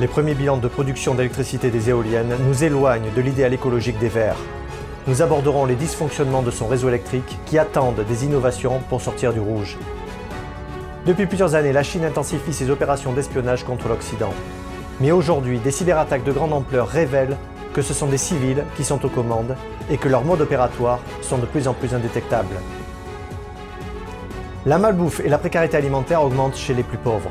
Les premiers bilans de production d'électricité des éoliennes nous éloignent de l'idéal écologique des Verts. Nous aborderons les dysfonctionnements de son réseau électrique qui attendent des innovations pour sortir du rouge. Depuis plusieurs années, la Chine intensifie ses opérations d'espionnage contre l'Occident. Mais aujourd'hui, des cyberattaques de grande ampleur révèlent que ce sont des civils qui sont aux commandes et que leurs modes opératoires sont de plus en plus indétectables. La malbouffe et la précarité alimentaire augmentent chez les plus pauvres.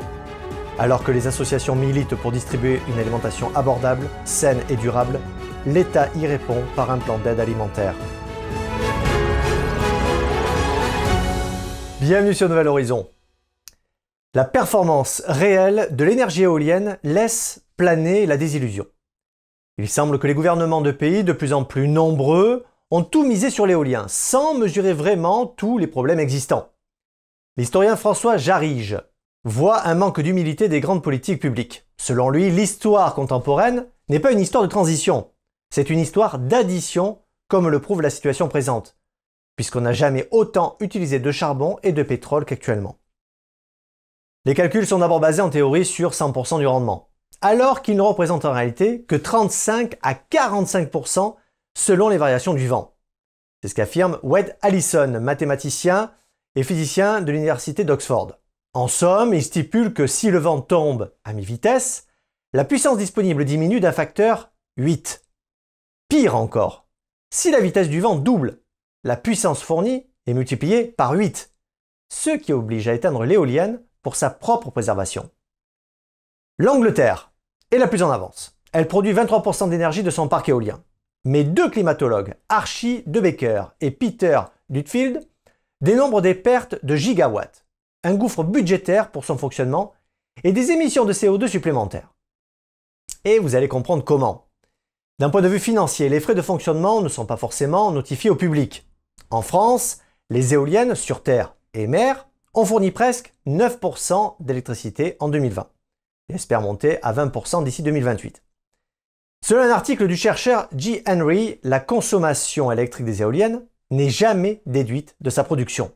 Alors que les associations militent pour distribuer une alimentation abordable, saine et durable, l'État y répond par un plan d'aide alimentaire. Bienvenue sur Nouvel Horizon. La performance réelle de l'énergie éolienne laisse planer la désillusion. Il semble que les gouvernements de pays de plus en plus nombreux ont tout misé sur l'éolien, sans mesurer vraiment tous les problèmes existants. L'historien François Jarige voit un manque d'humilité des grandes politiques publiques. Selon lui, l'histoire contemporaine n'est pas une histoire de transition, c'est une histoire d'addition, comme le prouve la situation présente, puisqu'on n'a jamais autant utilisé de charbon et de pétrole qu'actuellement. Les calculs sont d'abord basés en théorie sur 100% du rendement, alors qu'ils ne représentent en réalité que 35 à 45% selon les variations du vent. C'est ce qu'affirme Wade Allison, mathématicien et physicien de l'université d'Oxford. En somme, il stipule que si le vent tombe à mi-vitesse, la puissance disponible diminue d'un facteur 8. Pire encore, si la vitesse du vent double, la puissance fournie est multipliée par 8, ce qui oblige à éteindre l'éolienne pour sa propre préservation. L'Angleterre est la plus en avance. Elle produit 23% d'énergie de son parc éolien. Mais deux climatologues, Archie De Becker et Peter Dutfield, dénombrent des pertes de gigawatts un gouffre budgétaire pour son fonctionnement et des émissions de CO2 supplémentaires. Et vous allez comprendre comment. D'un point de vue financier, les frais de fonctionnement ne sont pas forcément notifiés au public. En France, les éoliennes sur terre et mer ont fourni presque 9% d'électricité en 2020 et espèrent monter à 20% d'ici 2028. Selon un article du chercheur G. Henry, la consommation électrique des éoliennes n'est jamais déduite de sa production.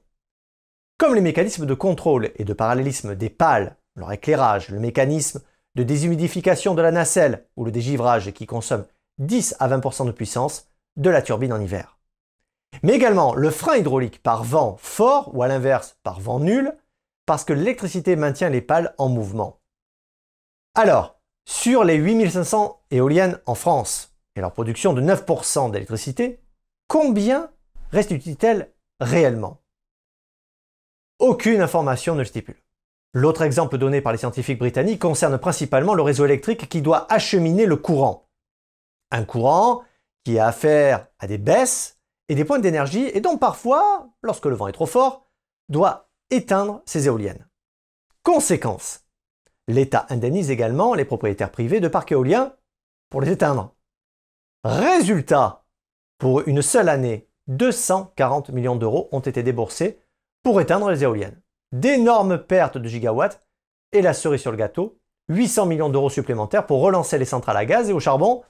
Comme les mécanismes de contrôle et de parallélisme des pales, leur éclairage, le mécanisme de déshumidification de la nacelle ou le dégivrage qui consomme 10 à 20% de puissance de la turbine en hiver. Mais également le frein hydraulique par vent fort ou à l'inverse par vent nul, parce que l'électricité maintient les pales en mouvement. Alors, sur les 8500 éoliennes en France et leur production de 9% d'électricité, combien restitue-t-elle réellement? Aucune information ne le stipule. L'autre exemple donné par les scientifiques britanniques concerne principalement le réseau électrique qui doit acheminer le courant. Un courant qui a affaire à des baisses et des points d'énergie et donc parfois, lorsque le vent est trop fort, doit éteindre ses éoliennes. Conséquence, l'État indemnise également les propriétaires privés de parcs éoliens pour les éteindre. Résultat, pour une seule année, 240 millions d'euros ont été déboursés pour éteindre les éoliennes. D'énormes pertes de gigawatts et la cerise sur le gâteau, 800 millions d'euros supplémentaires pour relancer les centrales à gaz et au charbon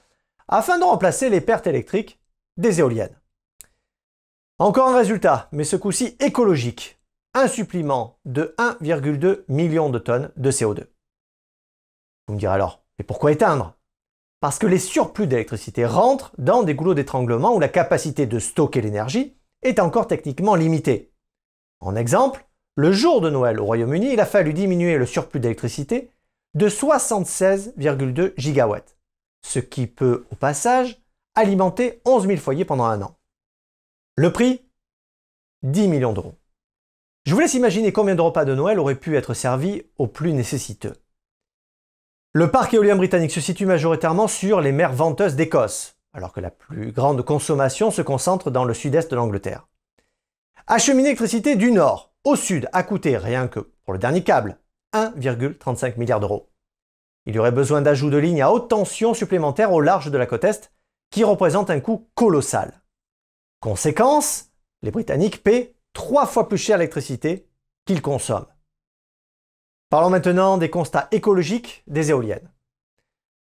afin de remplacer les pertes électriques des éoliennes. Encore un résultat, mais ce coup-ci écologique. Un supplément de 1,2 million de tonnes de CO2. Vous me direz alors, mais pourquoi éteindre? Parce que les surplus d'électricité rentrent dans des goulots d'étranglement où la capacité de stocker l'énergie est encore techniquement limitée. En exemple, le jour de Noël au Royaume-Uni, il a fallu diminuer le surplus d'électricité de 76,2 gigawatts, ce qui peut, au passage, alimenter 11 000 foyers pendant un an. Le prix? 10 millions d'euros. Je vous laisse imaginer combien de repas de Noël auraient pu être servis aux plus nécessiteux. Le parc éolien britannique se situe majoritairement sur les mers venteuses d'Écosse, alors que la plus grande consommation se concentre dans le sud-est de l'Angleterre. Acheminer l'électricité du nord au sud a coûté, rien que pour le dernier câble, 1,35 milliard d'euros. Il y aurait besoin d'ajouts de lignes à haute tension supplémentaires au large de la côte Est, qui représente un coût colossal. Conséquence, les Britanniques paient trois fois plus cher l'électricité qu'ils consomment. Parlons maintenant des constats écologiques des éoliennes.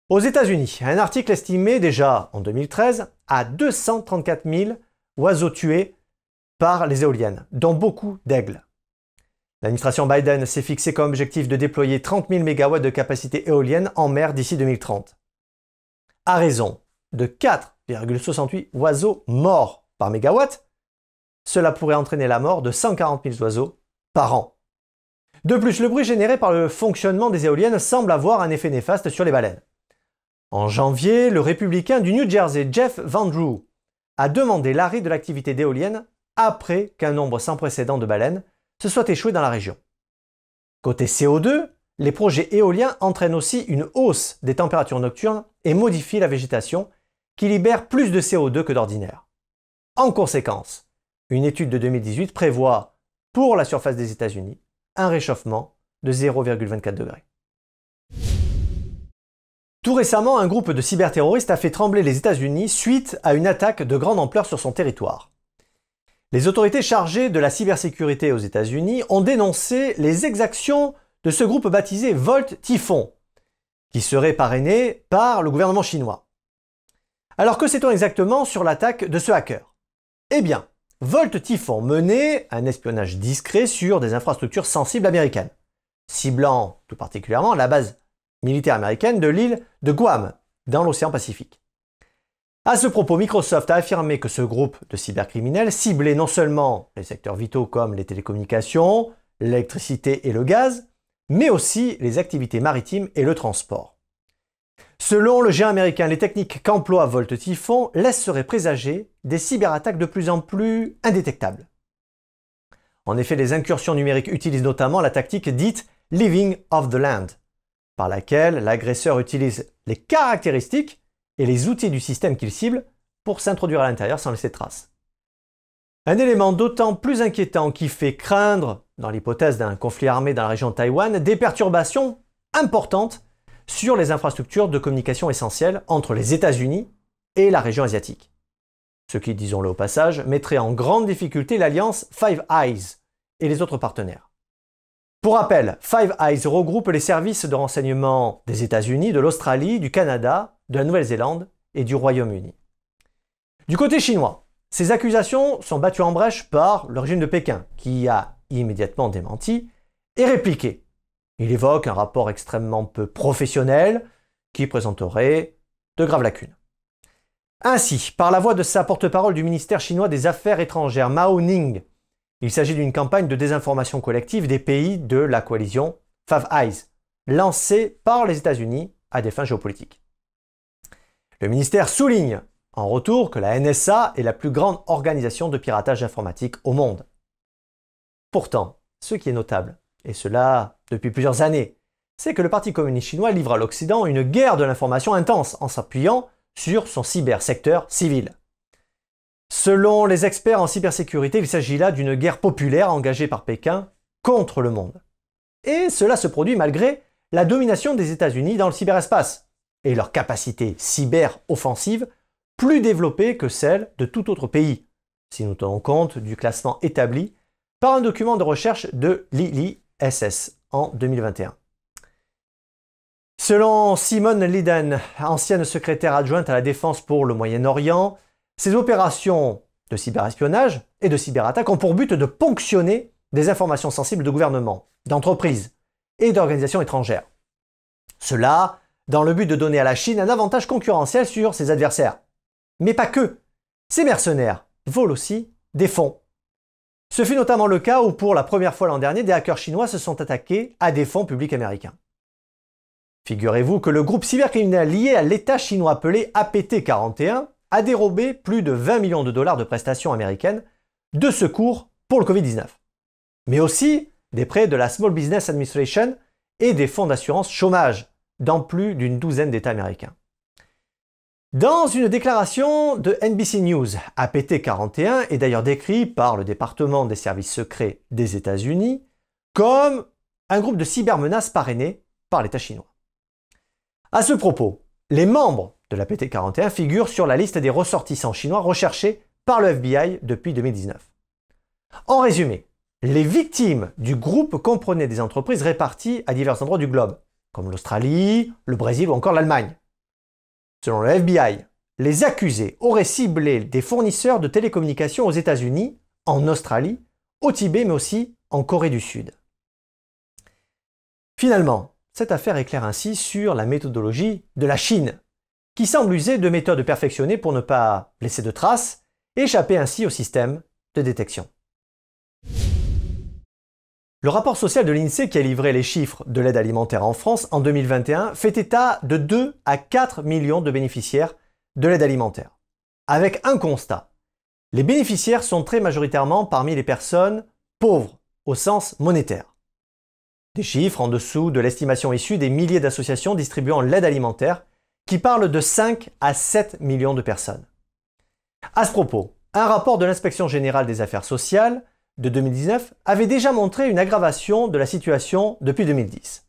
Aux États-Unis, un article estimait déjà en 2013 à 234 000 oiseaux tués par les éoliennes, dont beaucoup d'aigles. L'administration Biden s'est fixé comme objectif de déployer 30 000 MW de capacité éolienne en mer d'ici 2030. À raison de 4,68 oiseaux morts par mégawatt, cela pourrait entraîner la mort de 140 000 oiseaux par an. De plus, le bruit généré par le fonctionnement des éoliennes semble avoir un effet néfaste sur les baleines. En janvier, le républicain du New Jersey, Jeff Van Drew, a demandé l'arrêt de l'activité d'éolienne après qu'un nombre sans précédent de baleines se soit échoué dans la région. Côté CO2, les projets éoliens entraînent aussi une hausse des températures nocturnes et modifient la végétation qui libère plus de CO2 que d'ordinaire. En conséquence, une étude de 2018 prévoit, pour la surface des États-Unis, un réchauffement de 0,24 degrés. Tout récemment, un groupe de cyberterroristes a fait trembler les États-Unis suite à une attaque de grande ampleur sur son territoire. Les autorités chargées de la cybersécurité aux États-Unis ont dénoncé les exactions de ce groupe baptisé Volt Typhon, qui serait parrainé par le gouvernement chinois. Alors que sait-on exactement sur l'attaque de ce hacker? Eh bien, Volt Typhon menait un espionnage discret sur des infrastructures sensibles américaines, ciblant tout particulièrement la base militaire américaine de l'île de Guam, dans l'océan Pacifique. À ce propos, Microsoft a affirmé que ce groupe de cybercriminels ciblait non seulement les secteurs vitaux comme les télécommunications, l'électricité et le gaz, mais aussi les activités maritimes et le transport. Selon le géant américain, les techniques qu'emploie Volt Typhon laisseraient présager des cyberattaques de plus en plus indétectables. En effet, les incursions numériques utilisent notamment la tactique dite Living off the Land, par laquelle l'agresseur utilise les caractéristiques et les outils du système qu'il cible pour s'introduire à l'intérieur sans laisser de traces. Un élément d'autant plus inquiétant qui fait craindre, dans l'hypothèse d'un conflit armé dans la région de Taïwan, des perturbations importantes sur les infrastructures de communication essentielles entre les États-Unis et la région asiatique. Ce qui, disons-le au passage, mettrait en grande difficulté l'alliance Five Eyes et les autres partenaires. Pour rappel, Five Eyes regroupe les services de renseignement des États-Unis, de l'Australie, du Canada, de la Nouvelle-Zélande et du Royaume-Uni. Du côté chinois, ces accusations sont battues en brèche par le régime de Pékin, qui a immédiatement démenti et répliqué. Il évoque un rapport extrêmement peu professionnel qui présenterait de graves lacunes. Ainsi, par la voix de sa porte-parole du ministère chinois des Affaires étrangères, Mao Ning, il s'agit d'une campagne de désinformation collective des pays de la coalition Five Eyes, lancée par les États-Unis à des fins géopolitiques. Le ministère souligne en retour que la NSA est la plus grande organisation de piratage informatique au monde. Pourtant, ce qui est notable, et cela depuis plusieurs années, c'est que le Parti communiste chinois livre à l'Occident une guerre de l'information intense en s'appuyant sur son cybersecteur civil. Selon les experts en cybersécurité, il s'agit là d'une guerre populaire engagée par Pékin contre le monde. Et cela se produit malgré la domination des États-Unis dans le cyberespace, et leur capacité cyber-offensive plus développée que celle de tout autre pays, si nous tenons compte du classement établi par un document de recherche de l'IISS en 2021. Selon Simone Liden, ancienne secrétaire adjointe à la défense pour le Moyen-Orient, ces opérations de cyberespionnage et de cyberattaque ont pour but de ponctionner des informations sensibles de gouvernements, d'entreprises et d'organisations étrangères. Cela dans le but de donner à la Chine un avantage concurrentiel sur ses adversaires. Mais pas que. Ces mercenaires volent aussi des fonds. Ce fut notamment le cas où, pour la première fois l'an dernier, des hackers chinois se sont attaqués à des fonds publics américains. Figurez-vous que le groupe cybercriminel lié à l'État chinois appelé APT-41 a dérobé plus de 20 millions de dollars de prestations américaines de secours pour le Covid-19, mais aussi des prêts de la Small Business Administration et des fonds d'assurance chômage, dans plus d'une douzaine d'États américains. Dans une déclaration de NBC News, APT-41 est d'ailleurs décrit par le département des services secrets des États-Unis comme un groupe de cybermenaces parrainé par l'État chinois. À ce propos, les membres de l'APT-41 figurent sur la liste des ressortissants chinois recherchés par le FBI depuis 2019. En résumé, les victimes du groupe comprenaient des entreprises réparties à divers endroits du globe, comme l'Australie, le Brésil ou encore l'Allemagne. Selon le FBI, les accusés auraient ciblé des fournisseurs de télécommunications aux États-Unis, en Australie, au Tibet mais aussi en Corée du Sud. Finalement, cette affaire éclaire ainsi sur la méthodologie de la Chine, qui semble user de méthodes perfectionnées pour ne pas laisser de traces et échapper ainsi au système de détection. Le rapport social de l'INSEE qui a livré les chiffres de l'aide alimentaire en France en 2021 fait état de 2 à 4 millions de bénéficiaires de l'aide alimentaire. Avec un constat. Les bénéficiaires sont très majoritairement parmi les personnes pauvres au sens monétaire. Des chiffres en dessous de l'estimation issue des milliers d'associations distribuant l'aide alimentaire qui parlent de 5 à 7 millions de personnes. À ce propos, un rapport de l'inspection générale des affaires sociales de 2019 avait déjà montré une aggravation de la situation depuis 2010.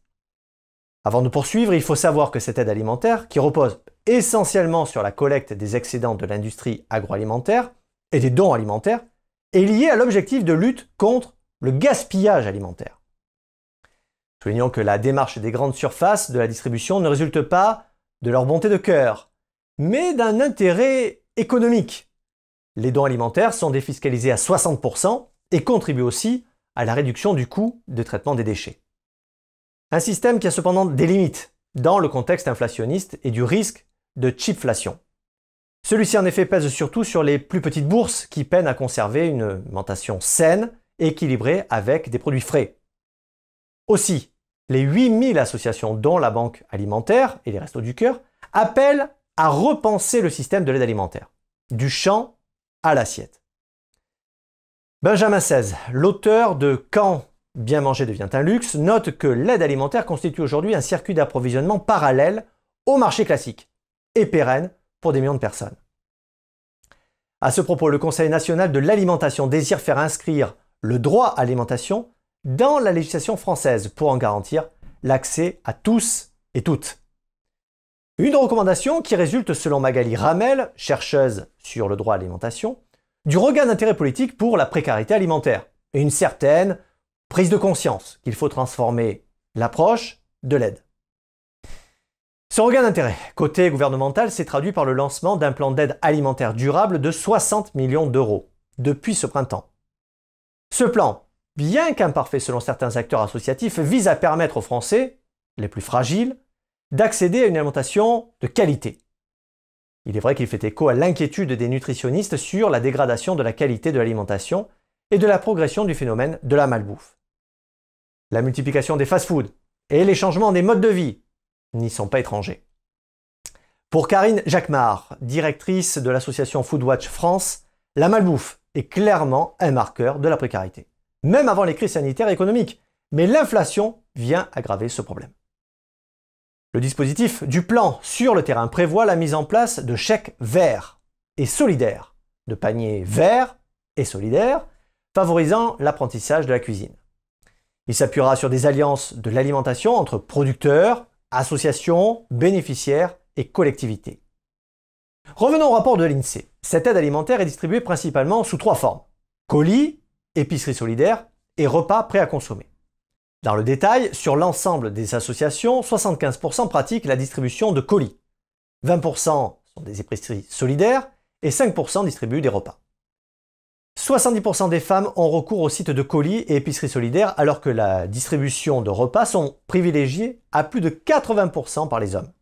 Avant de poursuivre, il faut savoir que cette aide alimentaire, qui repose essentiellement sur la collecte des excédents de l'industrie agroalimentaire et des dons alimentaires, est liée à l'objectif de lutte contre le gaspillage alimentaire. Soulignons que la démarche des grandes surfaces de la distribution ne résulte pas de leur bonté de cœur, mais d'un intérêt économique. Les dons alimentaires sont défiscalisés à 60% et contribuent aussi à la réduction du coût de traitement des déchets. Un système qui a cependant des limites dans le contexte inflationniste et du risque de chipflation. Celui-ci en effet pèse surtout sur les plus petites bourses qui peinent à conserver une alimentation saine équilibrée avec des produits frais. Aussi, les 8000 associations dont la Banque alimentaire et les Restos du Cœur appellent à repenser le système de l'aide alimentaire, du champ à l'assiette. Benjamin XVI, l'auteur de Quand bien manger devient un luxe, note que l'aide alimentaire constitue aujourd'hui un circuit d'approvisionnement parallèle au marché classique et pérenne pour des millions de personnes. À ce propos, le Conseil national de l'alimentation désire faire inscrire le droit à l'alimentation dans la législation française pour en garantir l'accès à tous et toutes. Une recommandation qui résulte selon Magali Ramel, chercheuse sur le droit à l'alimentation, du regain d'intérêt politique pour la précarité alimentaire et une certaine prise de conscience qu'il faut transformer l'approche de l'aide. Ce regain d'intérêt, côté gouvernemental, s'est traduit par le lancement d'un plan d'aide alimentaire durable de 60 millions d'euros depuis ce printemps. Ce plan, bien qu'imparfait selon certains acteurs associatifs, vise à permettre aux Français, les plus fragiles, d'accéder à une alimentation de qualité. Il est vrai qu'il fait écho à l'inquiétude des nutritionnistes sur la dégradation de la qualité de l'alimentation et de la progression du phénomène de la malbouffe. La multiplication des fast-foods et les changements des modes de vie n'y sont pas étrangers. Pour Karine Jacquemart, directrice de l'association Foodwatch France, la malbouffe est clairement un marqueur de la précarité, même avant les crises sanitaires et économiques. Mais l'inflation vient aggraver ce problème. Le dispositif du plan sur le terrain prévoit la mise en place de chèques verts et solidaires, de paniers verts et solidaires, favorisant l'apprentissage de la cuisine. Il s'appuiera sur des alliances de l'alimentation entre producteurs, associations, bénéficiaires et collectivités. Revenons au rapport de l'INSEE. Cette aide alimentaire est distribuée principalement sous trois formes. Colis, épicerie solidaire et repas prêts à consommer. Dans le détail, sur l'ensemble des associations, 75% pratiquent la distribution de colis. 20% sont des épiceries solidaires et 5% distribuent des repas. 70% des femmes ont recours aux sites de colis et épiceries solidaires alors que la distribution de repas sont privilégiées à plus de 80% par les hommes.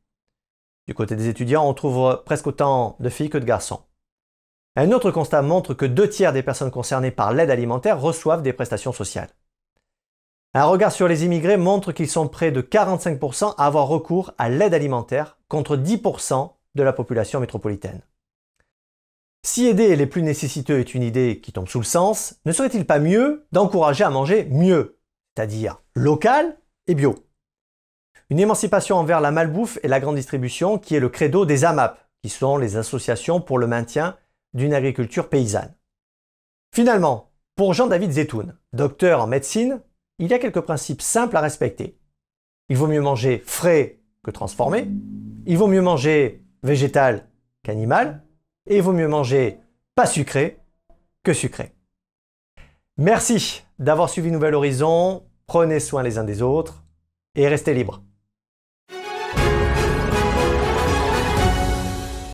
Du côté des étudiants, on trouve presque autant de filles que de garçons. Un autre constat montre que deux tiers des personnes concernées par l'aide alimentaire reçoivent des prestations sociales. Un regard sur les immigrés montre qu'ils sont près de 45% à avoir recours à l'aide alimentaire contre 10% de la population métropolitaine. Si aider les plus nécessiteux est une idée qui tombe sous le sens, ne serait-il pas mieux d'encourager à manger mieux, c'est-à-dire local et bio? Une émancipation envers la malbouffe et la grande distribution qui est le credo des AMAP, qui sont les associations pour le maintien d'une agriculture paysanne. Finalement, pour Jean-David Zetoun, docteur en médecine, il y a quelques principes simples à respecter. Il vaut mieux manger frais que transformé, il vaut mieux manger végétal qu'animal, et il vaut mieux manger pas sucré que sucré. Merci d'avoir suivi Nouvel Horizon, prenez soin les uns des autres et restez libres.